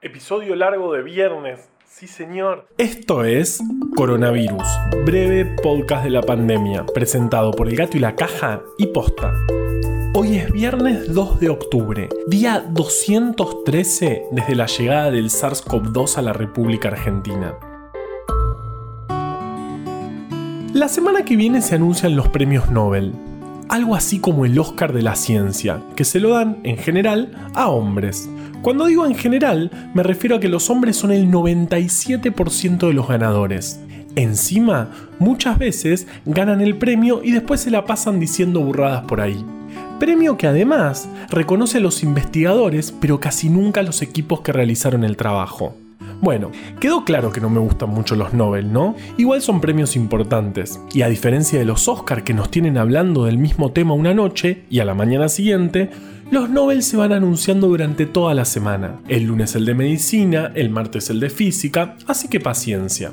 Episodio largo de viernes. Sí, señor. Esto es Coronavirus, breve podcast de la pandemia, presentado por El Gato y la Caja y Posta. Hoy es viernes 2 de octubre, día 213 desde la llegada del SARS-CoV-2 a la República Argentina. La semana que viene se anuncian los premios Nobel, algo así como el Oscar de la ciencia, que se lo dan, en general, a hombres. Cuando digo en general, me refiero a que los hombres son el 97% de los ganadores. Encima, muchas veces ganan el premio y después se la pasan diciendo burradas por ahí. Premio que además reconoce a los investigadores, pero casi nunca a los equipos que realizaron el trabajo. Bueno, quedó claro que no me gustan mucho los Nobel, ¿no? Igual son premios importantes, y a diferencia de los Oscar que nos tienen hablando del mismo tema una noche y a la mañana siguiente, los Nobel se van anunciando durante toda la semana. El lunes el de medicina, el martes el de física, así que paciencia.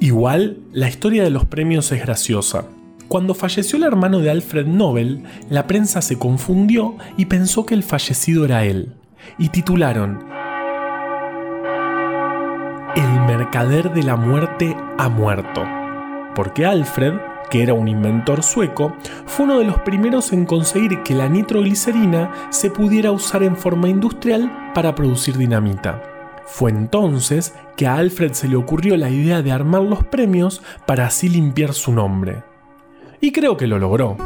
Igual, la historia de los premios es graciosa. Cuando falleció el hermano de Alfred Nobel, la prensa se confundió y pensó que el fallecido era él. Y titularon el mercader de la muerte ha muerto. Porque Alfred, que era un inventor sueco, fue uno de los primeros en conseguir que la nitroglicerina se pudiera usar en forma industrial para producir dinamita. Fue entonces que a Alfred se le ocurrió la idea de armar los premios para así limpiar su nombre. Y creo que lo logró.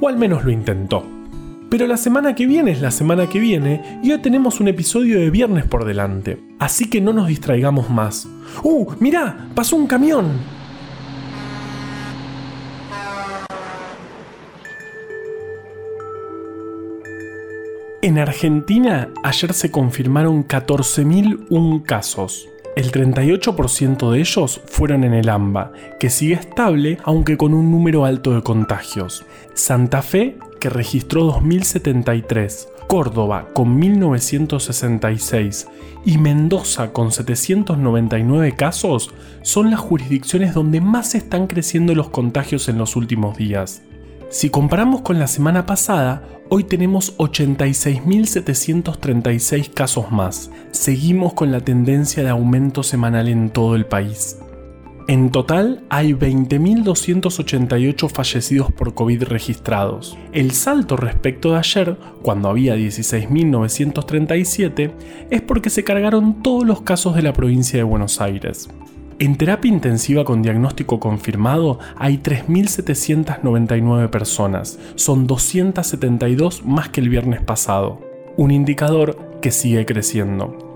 O al menos lo intentó. Pero la semana que viene es la semana que viene y hoy tenemos un episodio de viernes por delante. Así que no nos distraigamos más. ¡Uh! ¡Mirá! ¡Pasó un camión! En Argentina ayer se confirmaron 14.001 casos. El 38% de ellos fueron en el AMBA, que sigue estable aunque con un número alto de contagios. Santa Fe que registró 2073, Córdoba con 1966 y Mendoza con 799 casos son las jurisdicciones donde más están creciendo los contagios en los últimos días. Si comparamos con la semana pasada, hoy tenemos 86.736 casos más. Seguimos con la tendencia de aumento semanal en todo el país. En total hay 20.288 fallecidos por COVID registrados. El salto respecto de ayer, cuando había 16.937, es porque se cargaron todos los casos de la provincia de Buenos Aires. En terapia intensiva con diagnóstico confirmado hay 3.799 personas, son 272 más que el viernes pasado, un indicador que sigue creciendo.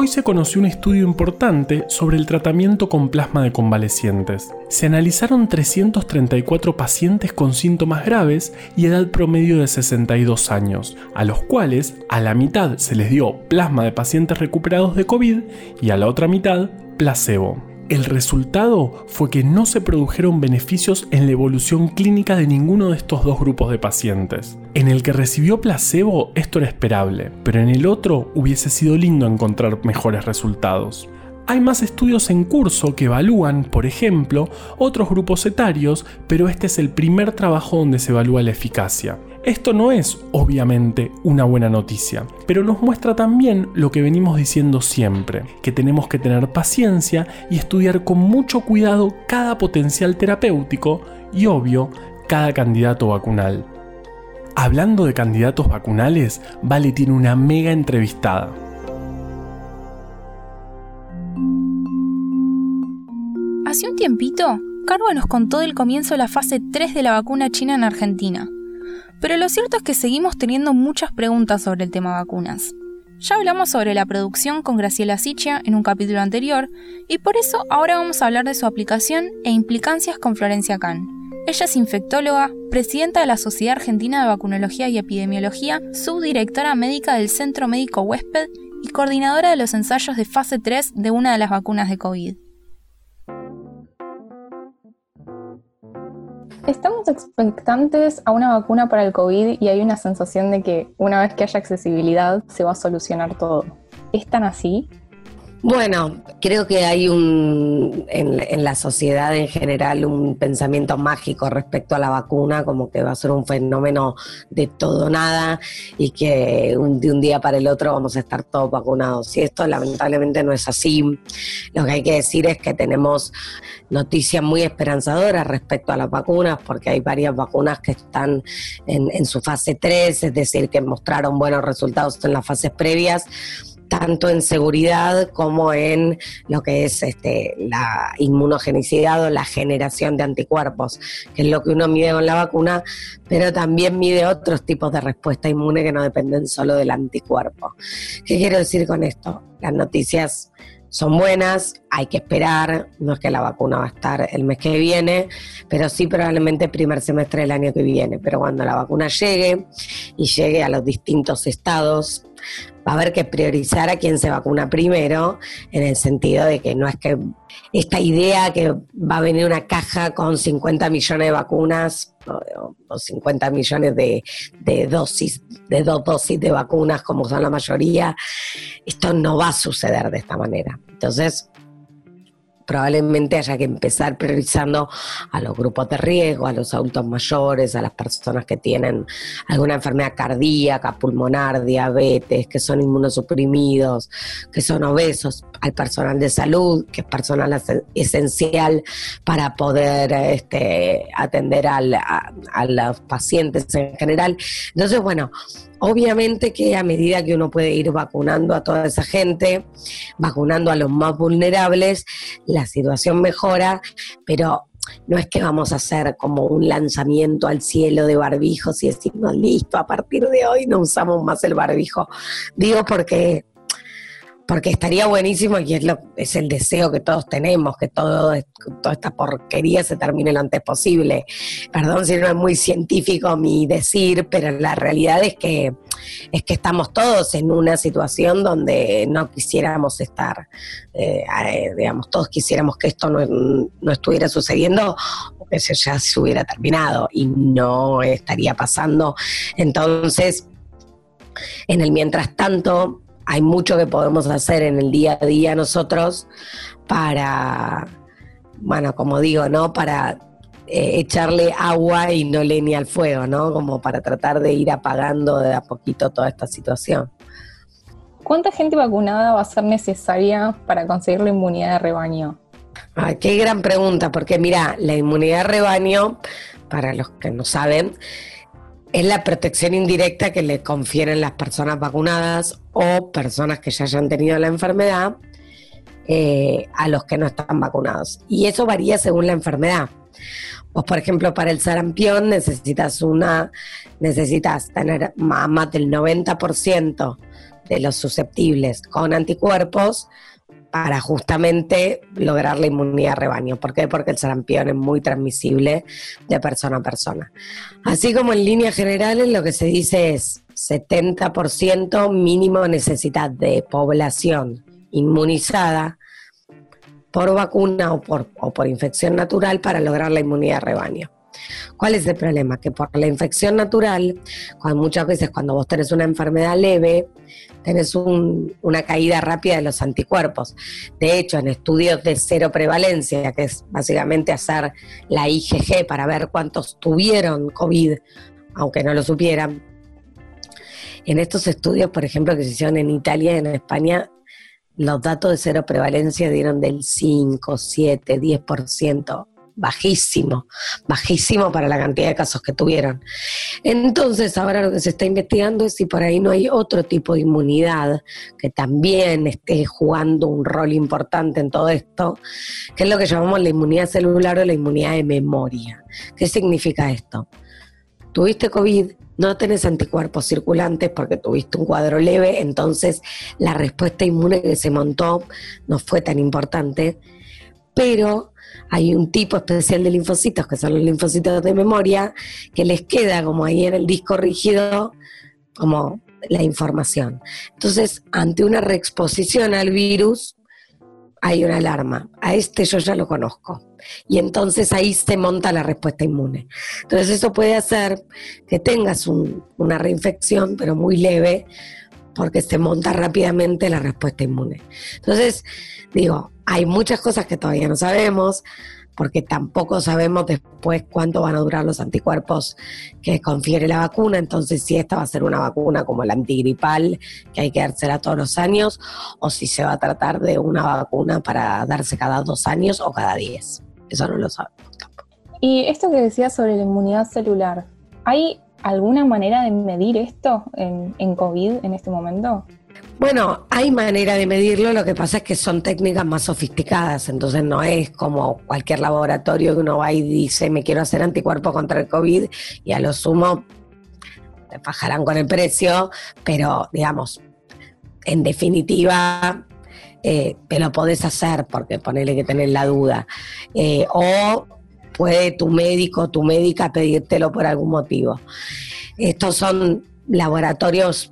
Hoy se conoció un estudio importante sobre el tratamiento con plasma de convalecientes. Se analizaron 334 pacientes con síntomas graves y edad promedio de 62 años, a los cuales a la mitad se les dio plasma de pacientes recuperados de COVID y a la otra mitad placebo. El resultado fue que no se produjeron beneficios en la evolución clínica de ninguno de estos dos grupos de pacientes. En el que recibió placebo esto era esperable, pero en el otro hubiese sido lindo encontrar mejores resultados. Hay más estudios en curso que evalúan, por ejemplo, otros grupos etarios, pero este es el primer trabajo donde se evalúa la eficacia. Esto no es, obviamente, una buena noticia, pero nos muestra también lo que venimos diciendo siempre, que tenemos que tener paciencia y estudiar con mucho cuidado cada potencial terapéutico y, obvio, cada candidato vacunal. Hablando de candidatos vacunales, Vale tiene una mega entrevistada. Hace un tiempito, Cargo nos contó del comienzo de la fase 3 de la vacuna china en Argentina pero lo cierto es que seguimos teniendo muchas preguntas sobre el tema vacunas. Ya hablamos sobre la producción con Graciela Sichia en un capítulo anterior, y por eso ahora vamos a hablar de su aplicación e implicancias con Florencia Kahn. Ella es infectóloga, presidenta de la Sociedad Argentina de Vacunología y Epidemiología, subdirectora médica del Centro Médico Huésped y coordinadora de los ensayos de fase 3 de una de las vacunas de COVID. Estamos expectantes a una vacuna para el COVID y hay una sensación de que una vez que haya accesibilidad se va a solucionar todo. ¿Es tan así? Bueno, creo que hay un en, la sociedad en general un pensamiento mágico respecto a la vacuna, como que va a ser un fenómeno de todo nada y que de un día para el otro vamos a estar todos vacunados. Y esto lamentablemente no es así. Lo que hay que decir es que tenemos noticias muy esperanzadoras respecto a las vacunas, porque hay varias vacunas que están en, en su fase 3, es decir, que mostraron buenos resultados en las fases previas tanto en seguridad como en lo que es este, la inmunogenicidad o la generación de anticuerpos, que es lo que uno mide con la vacuna, pero también mide otros tipos de respuesta inmune que no dependen solo del anticuerpo. ¿Qué quiero decir con esto? Las noticias son buenas, hay que esperar, no es que la vacuna va a estar el mes que viene, pero sí probablemente el primer semestre del año que viene. Pero cuando la vacuna llegue y llegue a los distintos estados, va a haber que priorizar a quien se vacuna primero, en el sentido de que no es que esta idea que va a venir una caja con 50 millones de vacunas o, 50 millones de, de, dosis, de dos dosis de vacunas como son la mayoría, esto no va a suceder de esta manera. Entonces, probablemente haya que empezar priorizando a los grupos de riesgo, a los adultos mayores, a las personas que tienen alguna enfermedad cardíaca, pulmonar, diabetes, que son inmunosuprimidos, que son obesos, al personal de salud, que es personal esencial para poder este, atender a los pacientes en general. Entonces, bueno, Obviamente que a medida que uno puede ir vacunando a toda esa gente, vacunando a los más vulnerables, la situación mejora, pero no es que vamos a hacer como un lanzamiento al cielo de barbijos y decimos, listo, a partir de hoy no usamos más el barbijo. Digo porque porque estaría buenísimo y es, lo, es el deseo que todos tenemos, que todo, toda esta porquería se termine lo antes posible. Perdón si no es muy científico mi decir, pero la realidad es que, es que estamos todos en una situación donde no quisiéramos estar, eh, eh, digamos, todos quisiéramos que esto no, no estuviera sucediendo o que ya se hubiera terminado y no estaría pasando. Entonces, en el mientras tanto, hay mucho que podemos hacer en el día a día nosotros para, bueno, como digo, ¿no? Para eh, echarle agua y no leña al fuego, ¿no? Como para tratar de ir apagando de a poquito toda esta situación. ¿Cuánta gente vacunada va a ser necesaria para conseguir la inmunidad de rebaño? Ay, qué gran pregunta, porque mira, la inmunidad de rebaño, para los que no saben, es la protección indirecta que le confieren las personas vacunadas o personas que ya hayan tenido la enfermedad eh, a los que no están vacunados. Y eso varía según la enfermedad. Pues, por ejemplo, para el sarampión necesitas una, necesitas tener más del 90% de los susceptibles con anticuerpos para justamente lograr la inmunidad rebaño. ¿Por qué? Porque el sarampión es muy transmisible de persona a persona. Así como en líneas generales lo que se dice es 70% mínimo necesidad de población inmunizada por vacuna o por, o por infección natural para lograr la inmunidad rebaño. ¿Cuál es el problema? Que por la infección natural, cuando muchas veces cuando vos tenés una enfermedad leve, tenés una caída rápida de los anticuerpos. De hecho, en estudios de cero prevalencia, que es básicamente hacer la IgG para ver cuántos tuvieron COVID, aunque no lo supieran, en estos estudios, por ejemplo, que se hicieron en Italia y en España, los datos de cero prevalencia dieron del 5, 7, 10% bajísimo, bajísimo para la cantidad de casos que tuvieron. Entonces, ahora lo que se está investigando es si por ahí no hay otro tipo de inmunidad que también esté jugando un rol importante en todo esto, que es lo que llamamos la inmunidad celular o la inmunidad de memoria. ¿Qué significa esto? Tuviste COVID, no tenés anticuerpos circulantes porque tuviste un cuadro leve, entonces la respuesta inmune que se montó no fue tan importante, pero hay un tipo especial de linfocitos, que son los linfocitos de memoria, que les queda como ahí en el disco rígido, como la información. Entonces, ante una reexposición al virus, hay una alarma. A este yo ya lo conozco. Y entonces ahí se monta la respuesta inmune. Entonces eso puede hacer que tengas una reinfección, pero muy leve, porque se monta rápidamente la respuesta inmune. Entonces, digo, hay muchas cosas que todavía no sabemos, porque tampoco sabemos después cuánto van a durar los anticuerpos que confiere la vacuna. Entonces, si esta va a ser una vacuna como la antigripal, que hay que dársela todos los años, o si se va a tratar de una vacuna para darse cada dos años o cada diez. Eso no lo sabemos tampoco. Y esto que decías sobre la inmunidad celular, ¿hay alguna manera de medir esto en, en COVID en este momento? Bueno, hay manera de medirlo, lo que pasa es que son técnicas más sofisticadas, entonces no es como cualquier laboratorio que uno va y dice me quiero hacer anticuerpo contra el COVID y a lo sumo te fajarán con el precio, pero digamos, en definitiva eh, te lo podés hacer porque ponele que tenés la duda. Eh, o puede tu médico, tu médica pedírtelo por algún motivo. Estos son laboratorios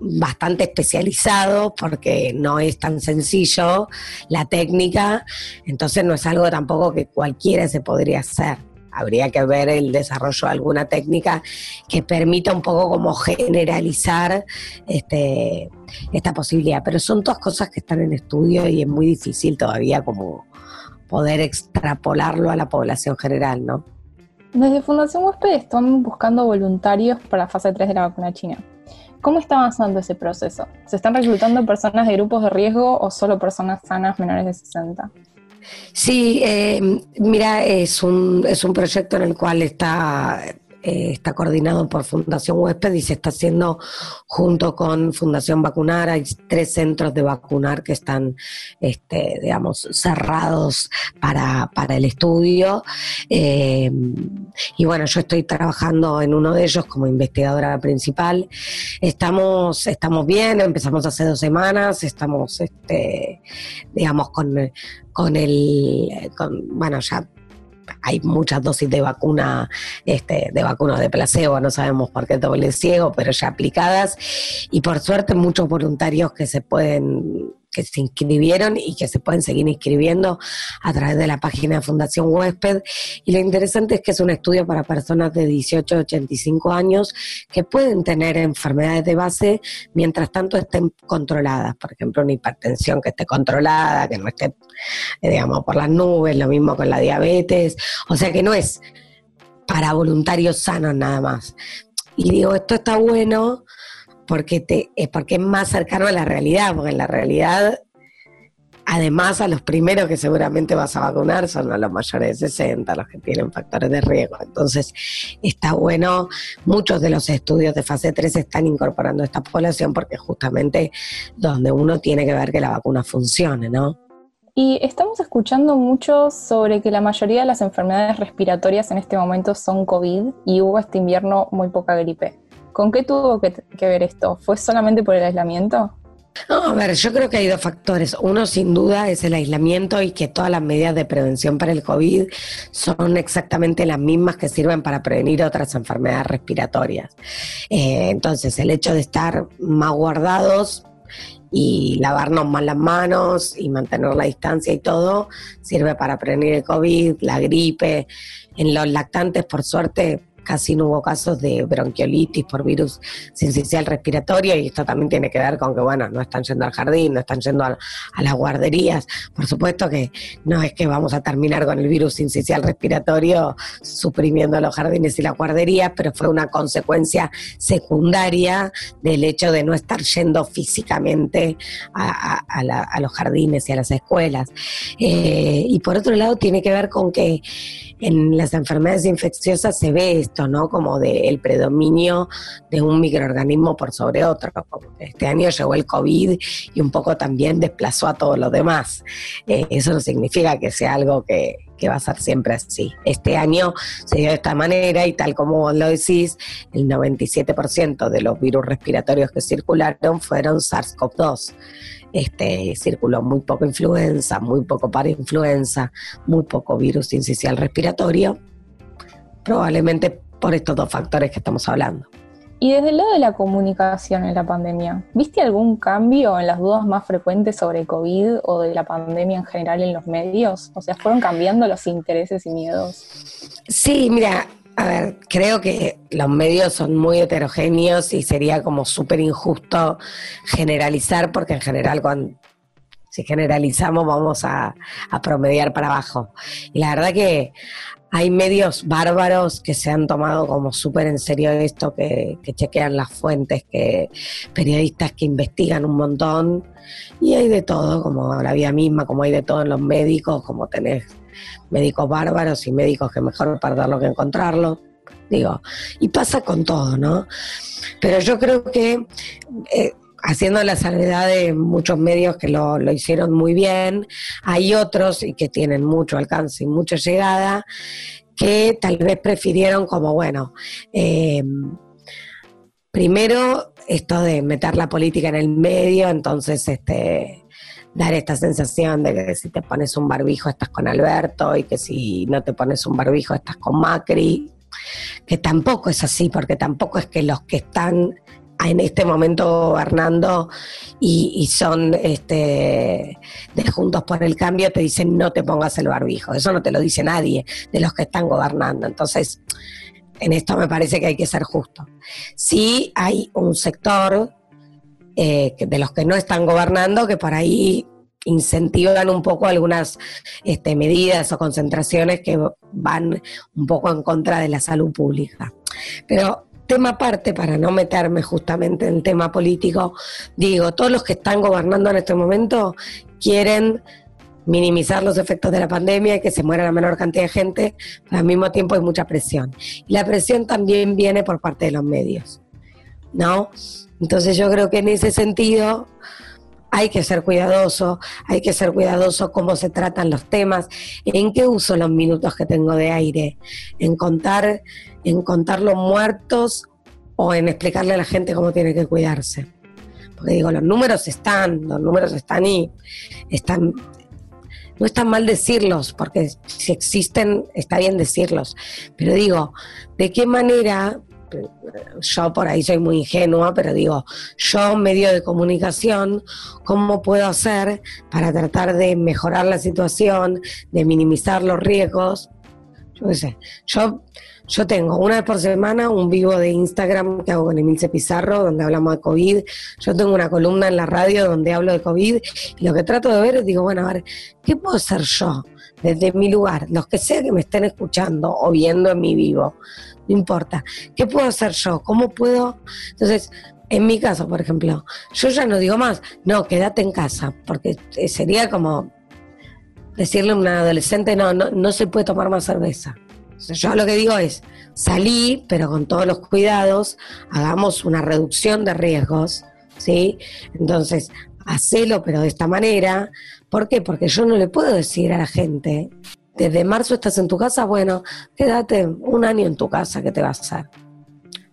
bastante especializado porque no es tan sencillo la técnica, entonces no es algo tampoco que cualquiera se podría hacer. Habría que ver el desarrollo de alguna técnica que permita un poco como generalizar este, esta posibilidad. Pero son todas cosas que están en estudio y es muy difícil todavía como poder extrapolarlo a la población general, ¿no? Desde Fundación Huésped están buscando voluntarios para la fase 3 de la vacuna china. ¿Cómo está avanzando ese proceso? ¿Se están reclutando personas de grupos de riesgo o solo personas sanas menores de 60? Sí, eh, mira, es un, es un proyecto en el cual está eh, está coordinado por Fundación Huésped y se está haciendo junto con Fundación Vacunar. Hay tres centros de vacunar que están, este, digamos, cerrados para, el estudio. Eh, y bueno, yo estoy trabajando en uno de ellos como investigadora principal. Estamos, estamos bien, empezamos hace dos semanas, estamos, este, digamos, con, con el, con, bueno, ya hay muchas dosis de vacuna, este, de vacunas de placebo, no sabemos por qué doble ciego, pero ya aplicadas. Y por suerte muchos voluntarios que se pueden que se inscribieron y que se pueden seguir inscribiendo a través de la página de Fundación Huésped. Y lo interesante es que es un estudio para personas de 18 a 85 años que pueden tener enfermedades de base mientras tanto estén controladas. Por ejemplo, una hipertensión que esté controlada, que no esté, eh, digamos, por las nubes, lo mismo con la diabetes. O sea que no es para voluntarios sanos nada más. Y digo, esto está bueno porque, te, es porque es más cercano a la realidad, porque en la realidad, además a los primeros que seguramente vas a vacunar son a los mayores de 60, los que tienen factores de riesgo. Entonces, está bueno, muchos de los estudios de fase 3 están incorporando esta población porque justamente donde uno tiene que ver que la vacuna funcione, ¿no? Y estamos escuchando mucho sobre que la mayoría de las enfermedades respiratorias en este momento son COVID y hubo este invierno muy poca gripe. ¿Con qué tuvo que, ver esto? ¿Fue solamente por el aislamiento? A ver, yo creo que hay dos factores. Uno, sin duda, es el aislamiento y que todas las medidas de prevención para el COVID son exactamente las mismas que sirven para prevenir otras enfermedades respiratorias. Eh, entonces, el hecho de estar más guardados y lavarnos más las manos y mantener la distancia y todo sirve para prevenir el COVID, la gripe. En los lactantes, por suerte, casi no hubo casos de bronquiolitis por virus sincicial respiratorio y esto también tiene que ver con que, bueno, no están yendo al jardín, no están yendo a, las guarderías. Por supuesto que no es que vamos a terminar con el virus sincicial respiratorio suprimiendo los jardines y las guarderías, pero fue una consecuencia secundaria del hecho de no estar yendo físicamente a, los jardines y a las escuelas. Eh, y por otro lado tiene que ver con que en las enfermedades infecciosas se ve esto, ¿no? Como de el predominio de un microorganismo por sobre otro. Este año llegó el COVID y un poco también desplazó a todos los demás. Eh, eso no significa que sea algo que, que va a ser siempre así. Este año se dio de esta manera y tal como lo decís, el 97% de los virus respiratorios que circularon fueron SARS-CoV-2 este, circuló muy poco influenza, muy poco para influenza, muy poco virus incisional respiratorio, probablemente por estos dos factores que estamos hablando. Y desde el lado de la comunicación en la pandemia, ¿viste algún cambio en las dudas más frecuentes sobre COVID o de la pandemia en general en los medios? O sea, ¿fueron cambiando los intereses y miedos? Sí, mira, A ver, creo que los medios son muy heterogéneos y sería como súper injusto generalizar, porque en general cuando si generalizamos vamos a, promediar para abajo. Y la verdad que hay medios bárbaros que se han tomado como súper en serio esto, que, que, chequean las fuentes, que periodistas que investigan un montón. Y hay de todo, como la vida misma, como hay de todo en los médicos, como tenés médicos bárbaros y médicos que mejor perderlo que encontrarlo. Digo, y pasa con todo, ¿no? Pero yo creo que eh, haciendo la salvedad de muchos medios que lo, hicieron muy bien, hay otros y que tienen mucho alcance y mucha llegada, que tal vez prefirieron como, bueno, eh, primero esto de meter la política en el medio, entonces este dar esta sensación de que si te pones un barbijo estás con Alberto y que si no te pones un barbijo estás con Macri, que tampoco es así, porque tampoco es que los que están en este momento gobernando y, son este, de Juntos por el Cambio te dicen no te pongas el barbijo. Eso no te lo dice nadie de los que están gobernando. Entonces, en esto me parece que hay que ser justo. Sí hay un sector eh, de los que no están gobernando que por ahí incentivan un poco algunas este, medidas o concentraciones que van un poco en contra de la salud pública. Pero tema aparte, para no meterme justamente en tema político, digo, todos los que están gobernando en este momento quieren minimizar los efectos de la pandemia y que se muera la menor cantidad de gente, pero al mismo tiempo hay mucha presión. Y la presión también viene por parte de los medios, ¿no? Entonces yo creo que en ese sentido hay que ser cuidadoso, hay que ser cuidadoso cómo se tratan los temas, en qué uso los minutos que tengo de aire, en contar, en contar los muertos o en explicarle a la gente cómo tiene que cuidarse. Porque digo, los números están, los números están y están, no está mal decirlos, porque si existen, está bien decirlos. Pero digo, ¿de qué manera yo por ahí soy muy ingenua, pero digo, yo medio de comunicación, ¿cómo puedo hacer para tratar de mejorar la situación, de minimizar los riesgos? Yo qué sé, yo, tengo una vez por semana un vivo de Instagram que hago con Emilce Pizarro, donde hablamos de COVID. Yo tengo una columna en la radio donde hablo de COVID y lo que trato de ver es, digo, bueno, a ver, ¿qué puedo hacer yo? desde mi lugar, los que sea que me estén escuchando o viendo en mi vivo, no importa. ¿Qué puedo hacer yo? ¿Cómo puedo? Entonces, en mi caso, por ejemplo, yo ya no digo más, no, quédate en casa, porque sería como decirle a un adolescente, no, no, no se puede tomar más cerveza. yo lo que digo es, salí, pero con todos los cuidados, hagamos una reducción de riesgos, ¿sí? Entonces, hacelo, pero de esta manera. ¿Por qué? Porque yo no le puedo decir a la gente desde marzo estás en tu casa, bueno, quédate un año en tu casa, ¿qué te va a hacer?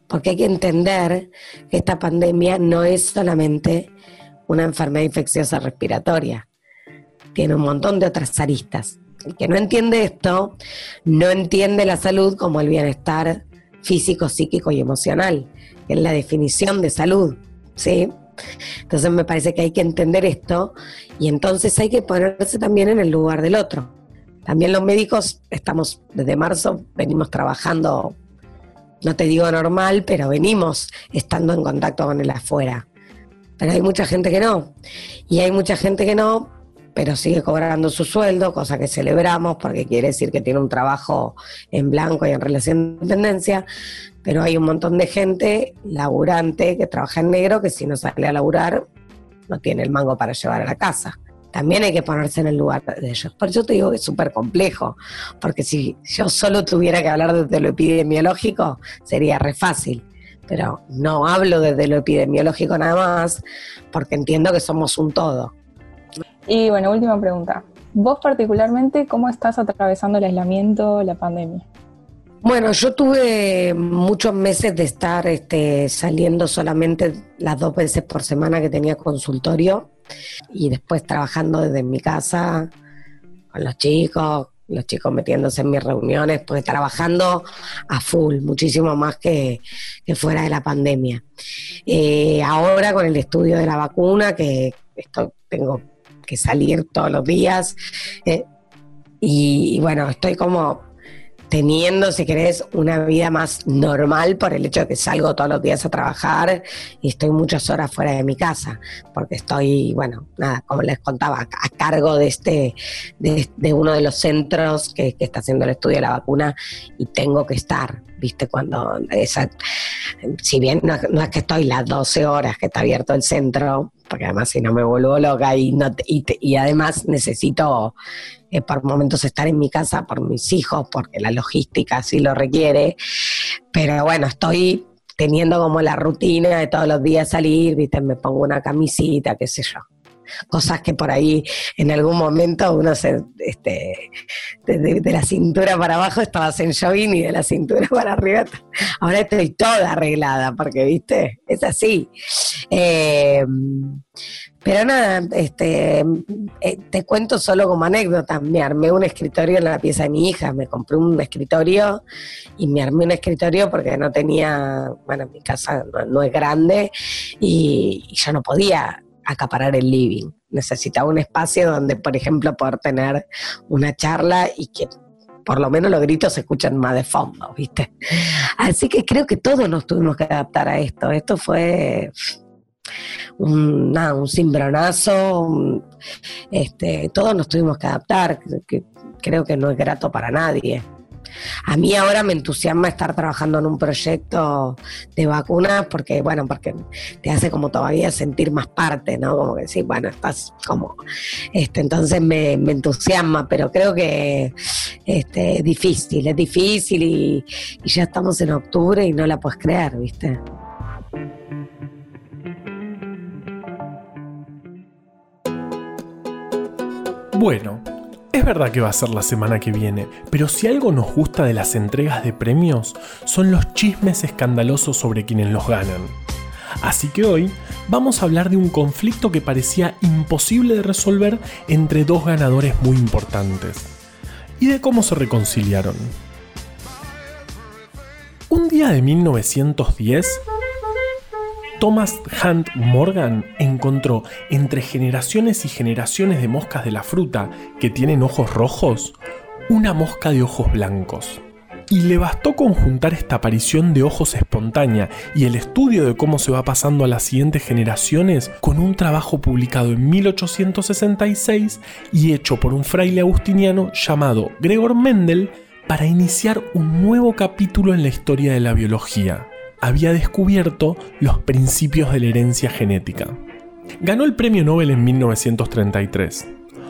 Porque hay que entender que esta pandemia no es solamente una enfermedad infecciosa respiratoria, tiene un montón de otras aristas. El que no entiende esto, no entiende la salud como el bienestar físico, psíquico y emocional, que es la definición de salud, ¿sí? Entonces me parece que hay que entender esto y entonces hay que ponerse también en el lugar del otro. También los médicos estamos desde marzo, venimos trabajando, no te digo normal, pero venimos estando en contacto con el afuera. Pero hay mucha gente que no. Y hay mucha gente que no, pero sigue cobrando su sueldo, cosa que celebramos porque quiere decir que tiene un trabajo en blanco y en relación de dependencia. Pero hay un montón de gente laburante que trabaja en negro que si no sale a laburar no tiene el mango para llevar a la casa también hay que ponerse en el lugar de ellos. Por eso te digo que es súper complejo, porque si yo solo tuviera que hablar desde lo epidemiológico, sería re fácil. Pero no hablo desde lo epidemiológico nada más, porque entiendo que somos un todo. Y bueno, última pregunta. Vos particularmente, ¿cómo estás atravesando el aislamiento, la pandemia? Bueno, yo tuve muchos meses de estar este, saliendo solamente las dos veces por semana que tenía consultorio y después trabajando desde mi casa con los chicos, los chicos metiéndose en mis reuniones, pues trabajando a full, muchísimo más que, fuera de la pandemia. Eh, ahora con el estudio de la vacuna, que estoy, tengo que salir todos los días, eh, y, bueno, estoy como teniendo, si querés, una vida más normal por el hecho de que salgo todos los días a trabajar y estoy muchas horas fuera de mi casa, porque estoy, bueno, nada, como les contaba, a cargo de este, de, uno de los centros que, que, está haciendo el estudio de la vacuna y tengo que estar, viste, cuando esa, si bien no, es que estoy las 12 horas que está abierto el centro, porque además si no me vuelvo loca y, no, y además necesito eh, por momentos estar en mi casa por mis hijos, porque la logística así lo requiere. Pero bueno, estoy teniendo como la rutina de todos los días salir, ¿viste? Me pongo una camisita, qué sé yo cosas que por ahí en algún momento uno se, este, de, la cintura para abajo estabas en jogging y de la cintura para arriba, ahora estoy toda arreglada, porque, viste, es así. Eh, pero nada, este, eh, te cuento solo como anécdota, me armé un escritorio en la pieza de mi hija, me compré un escritorio y me armé un escritorio porque no tenía, bueno, mi casa no, es grande y, y yo no podía acaparar el living. Necesitaba un espacio donde, por ejemplo, poder tener una charla y que por lo menos los gritos se escuchan más de fondo, ¿viste? Así que creo que todos nos tuvimos que adaptar a esto. Esto fue un, nada, un cimbronazo, este, todos nos tuvimos que adaptar, creo que no es grato para nadie. A mí ahora me entusiasma estar trabajando en un proyecto de vacunas porque, bueno, porque te hace como todavía sentir más parte, ¿no? Como que sí, bueno, estás como, este, entonces me, entusiasma, pero creo que este, es difícil, es difícil y, y ya estamos en octubre y no la puedes creer, ¿viste? Bueno, es verdad que va a ser la semana que viene, pero si algo nos gusta de las entregas de premios son los chismes escandalosos sobre quienes los ganan. Así que hoy vamos a hablar de un conflicto que parecía imposible de resolver entre dos ganadores muy importantes y de cómo se reconciliaron. Un día de 1910, Thomas Hunt Morgan encontró entre generaciones y generaciones de moscas de la fruta que tienen ojos rojos, una mosca de ojos blancos. Y le bastó conjuntar esta aparición de ojos espontánea y el estudio de cómo se va pasando a las siguientes generaciones con un trabajo publicado en 1866 y hecho por un fraile agustiniano llamado Gregor Mendel para iniciar un nuevo capítulo en la historia de la biología había descubierto los principios de la herencia genética. Ganó el premio Nobel en 1933,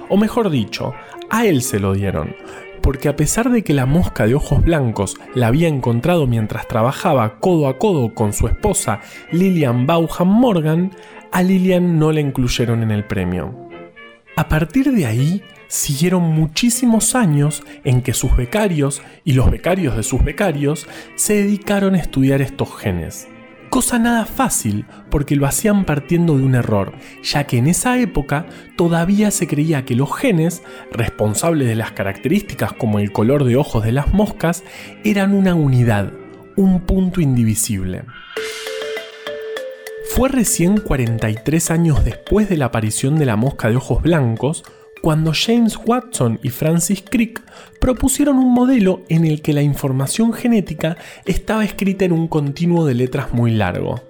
o mejor dicho, a él se lo dieron, porque a pesar de que la mosca de ojos blancos la había encontrado mientras trabajaba codo a codo con su esposa Lillian Bauham Morgan, a Lillian no la incluyeron en el premio. A partir de ahí, siguieron muchísimos años en que sus becarios y los becarios de sus becarios se dedicaron a estudiar estos genes. Cosa nada fácil porque lo hacían partiendo de un error, ya que en esa época todavía se creía que los genes, responsables de las características como el color de ojos de las moscas, eran una unidad, un punto indivisible. Fue recién 43 años después de la aparición de la mosca de ojos blancos cuando James Watson y Francis Crick propusieron un modelo en el que la información genética estaba escrita en un continuo de letras muy largo.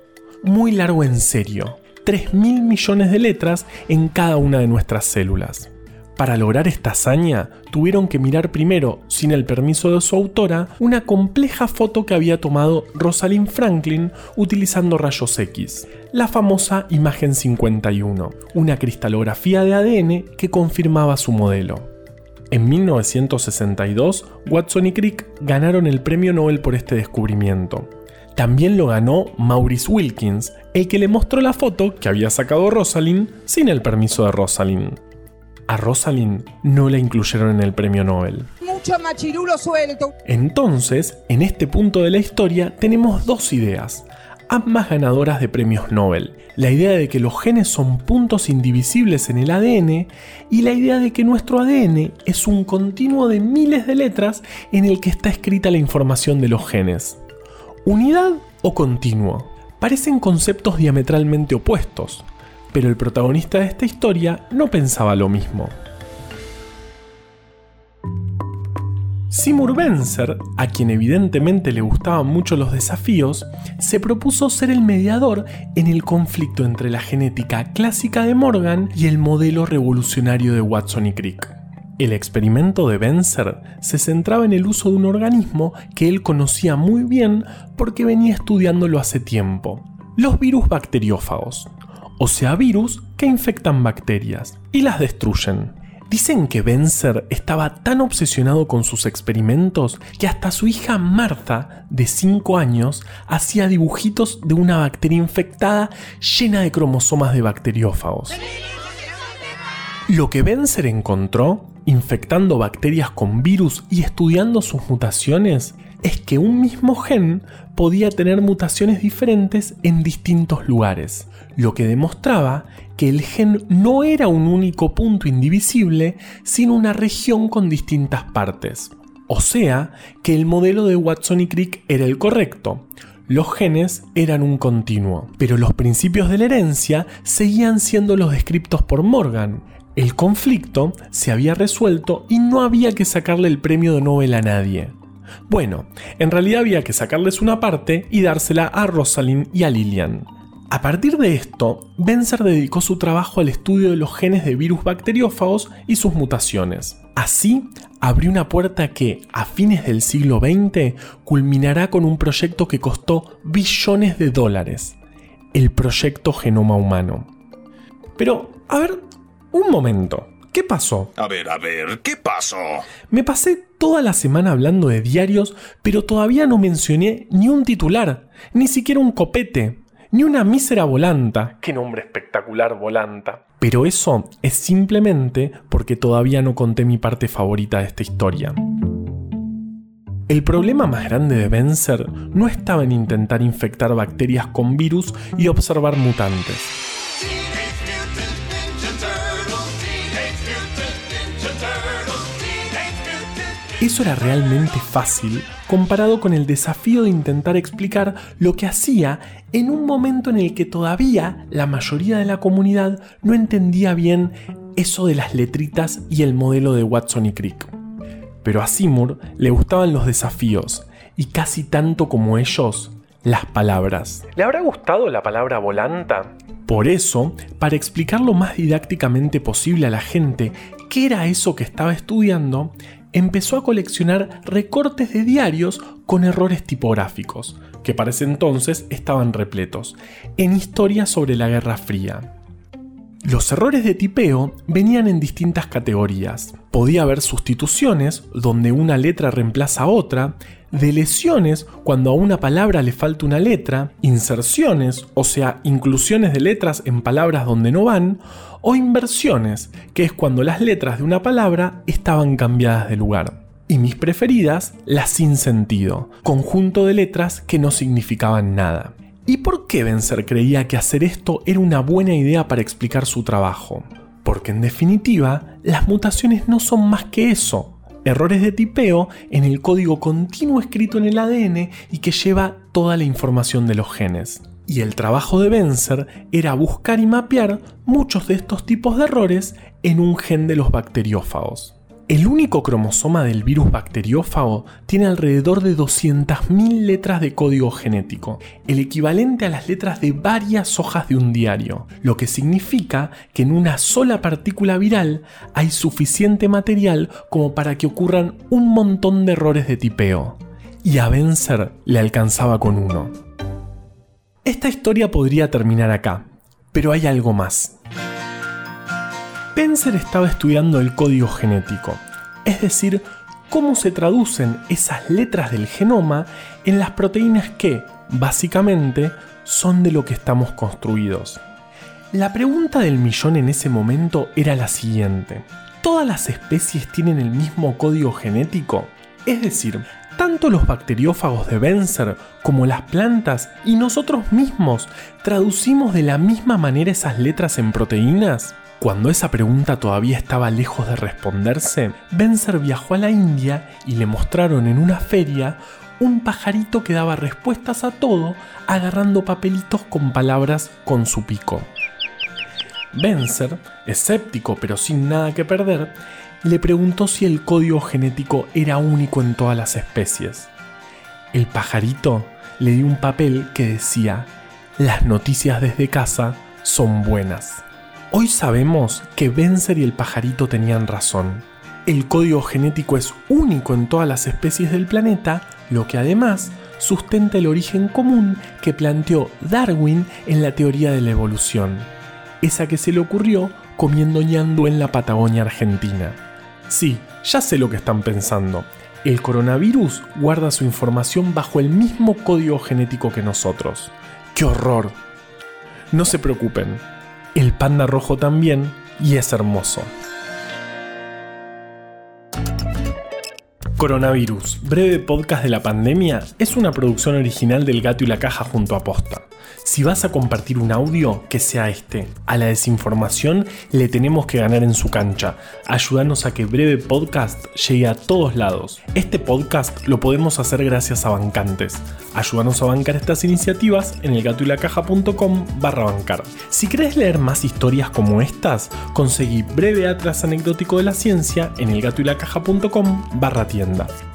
Muy largo en serio. 3.000 millones de letras en cada una de nuestras células. Para lograr esta hazaña, tuvieron que mirar primero, sin el permiso de su autora, una compleja foto que había tomado Rosalind Franklin utilizando rayos X, la famosa imagen 51, una cristalografía de ADN que confirmaba su modelo. En 1962, Watson y Crick ganaron el premio Nobel por este descubrimiento. También lo ganó Maurice Wilkins, el que le mostró la foto que había sacado Rosalind sin el permiso de Rosalind a Rosalind no la incluyeron en el premio Nobel. Mucho machirulo suelto. Entonces, en este punto de la historia tenemos dos ideas, ambas ganadoras de premios Nobel. La idea de que los genes son puntos indivisibles en el ADN y la idea de que nuestro ADN es un continuo de miles de letras en el que está escrita la información de los genes. ¿Unidad o continuo? Parecen conceptos diametralmente opuestos, pero el protagonista de esta historia no pensaba lo mismo. Seymour Benzer, a quien evidentemente le gustaban mucho los desafíos, se propuso ser el mediador en el conflicto entre la genética clásica de Morgan y el modelo revolucionario de Watson y Crick. El experimento de Benzer se centraba en el uso de un organismo que él conocía muy bien porque venía estudiándolo hace tiempo, los virus bacteriófagos, o sea, virus que infectan bacterias y las destruyen. Dicen que Benzer estaba tan obsesionado con sus experimentos que hasta su hija Martha, de 5 años, hacía dibujitos de una bacteria infectada llena de cromosomas de bacteriófagos. Lo que Benzer encontró, infectando bacterias con virus y estudiando sus mutaciones, es que un mismo gen podía tener mutaciones diferentes en distintos lugares, lo que demostraba que el gen no era un único punto indivisible, sino una región con distintas partes. O sea, que el modelo de Watson y Crick era el correcto. Los genes eran un continuo, pero los principios de la herencia seguían siendo los descriptos por Morgan. El conflicto se había resuelto y no había que sacarle el premio de Nobel a nadie. Bueno, en realidad había que sacarles una parte y dársela a Rosalind y a Lillian. A partir de esto, Benzer dedicó su trabajo al estudio de los genes de virus bacteriófagos y sus mutaciones. Así, abrió una puerta que, a fines del siglo XX, culminará con un proyecto que costó billones de dólares, el Proyecto Genoma Humano. Pero, a ver, un momento. ¿Qué pasó? A ver, a ver, ¿qué pasó? Me pasé toda la semana hablando de diarios, pero todavía no mencioné ni un titular, ni siquiera un copete, ni una mísera volanta. Qué nombre espectacular, volanta. Pero eso es simplemente porque todavía no conté mi parte favorita de esta historia. El problema más grande de Benzer no estaba en intentar infectar bacterias con virus y observar mutantes. Eso era realmente fácil comparado con el desafío de intentar explicar lo que hacía en un momento en el que todavía la mayoría de la comunidad no entendía bien eso de las letritas y el modelo de Watson y Crick. Pero a Seymour le gustaban los desafíos y casi tanto como ellos, las palabras. ¿Le habrá gustado la palabra volanta? Por eso, para explicar lo más didácticamente posible a la gente qué era eso que estaba estudiando, empezó a coleccionar recortes de diarios con errores tipográficos, que para ese entonces estaban repletos, en historias sobre la Guerra Fría. Los errores de tipeo venían en distintas categorías. Podía haber sustituciones, donde una letra reemplaza a otra, deleciones cuando a una palabra le falta una letra, inserciones, o sea, inclusiones de letras en palabras donde no van, o inversiones, que es cuando las letras de una palabra estaban cambiadas de lugar. Y mis preferidas, las sin sentido, conjunto de letras que no significaban nada. ¿Y por qué Benzer creía que hacer esto era una buena idea para explicar su trabajo? Porque en definitiva, las mutaciones no son más que eso, errores de tipeo en el código continuo escrito en el ADN y que lleva toda la información de los genes. Y el trabajo de Benzer era buscar y mapear muchos de estos tipos de errores en un gen de los bacteriófagos. El único cromosoma del virus bacteriófago tiene alrededor de 200.000 letras de código genético, el equivalente a las letras de varias hojas de un diario, lo que significa que en una sola partícula viral hay suficiente material como para que ocurran un montón de errores de tipeo. Y a Benzer le alcanzaba con uno. Esta historia podría terminar acá, pero hay algo más. Spencer estaba estudiando el código genético, es decir, cómo se traducen esas letras del genoma en las proteínas que, básicamente, son de lo que estamos construidos. La pregunta del millón en ese momento era la siguiente. ¿Todas las especies tienen el mismo código genético? Es decir, tanto los bacteriófagos de Benzer como las plantas y nosotros mismos traducimos de la misma manera esas letras en proteínas? Cuando esa pregunta todavía estaba lejos de responderse, Benzer viajó a la India y le mostraron en una feria un pajarito que daba respuestas a todo agarrando papelitos con palabras con su pico. Benzer, escéptico pero sin nada que perder, le preguntó si el código genético era único en todas las especies. El pajarito le dio un papel que decía, las noticias desde casa son buenas. Hoy sabemos que Benzer y el pajarito tenían razón. El código genético es único en todas las especies del planeta, lo que además sustenta el origen común que planteó Darwin en la teoría de la evolución, esa que se le ocurrió comiendo ñando en la Patagonia Argentina. Sí, ya sé lo que están pensando. El coronavirus guarda su información bajo el mismo código genético que nosotros. ¡Qué horror! No se preocupen, el panda rojo también y es hermoso. Coronavirus, breve podcast de la pandemia, es una producción original del Gato y la Caja junto a Posta. Si vas a compartir un audio, que sea este. A la desinformación le tenemos que ganar en su cancha. Ayúdanos a que Breve Podcast llegue a todos lados. Este podcast lo podemos hacer gracias a bancantes. Ayúdanos a bancar estas iniciativas en elgatoylacaja.com barra bancar. Si querés leer más historias como estas, conseguí Breve Atlas Anecdótico de la Ciencia en elgatoylacaja.com barra.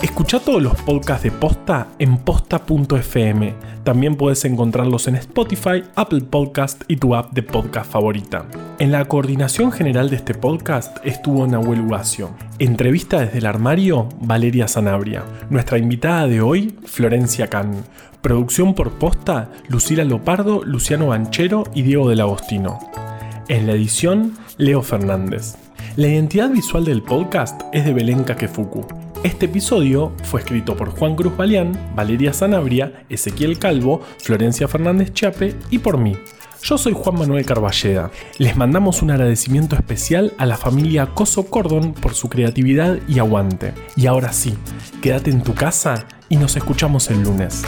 Escucha todos los podcasts de Posta en posta.fm. También puedes encontrarlos en Spotify, Apple Podcast y tu app de podcast favorita. En la coordinación general de este podcast estuvo Nahuel Ugacio. Entrevista desde el armario, Valeria Sanabria. Nuestra invitada de hoy, Florencia Can. Producción por posta, Lucila Lopardo, Luciano Banchero y Diego del Agostino. En la edición, Leo Fernández. La identidad visual del podcast es de Belén Kakefuku. Este episodio fue escrito por Juan Cruz Balián, Valeria Sanabria, Ezequiel Calvo, Florencia Fernández Chape y por mí. Yo soy Juan Manuel Carballeda. Les mandamos un agradecimiento especial a la familia Coso Cordon por su creatividad y aguante. Y ahora sí, quédate en tu casa y nos escuchamos el lunes.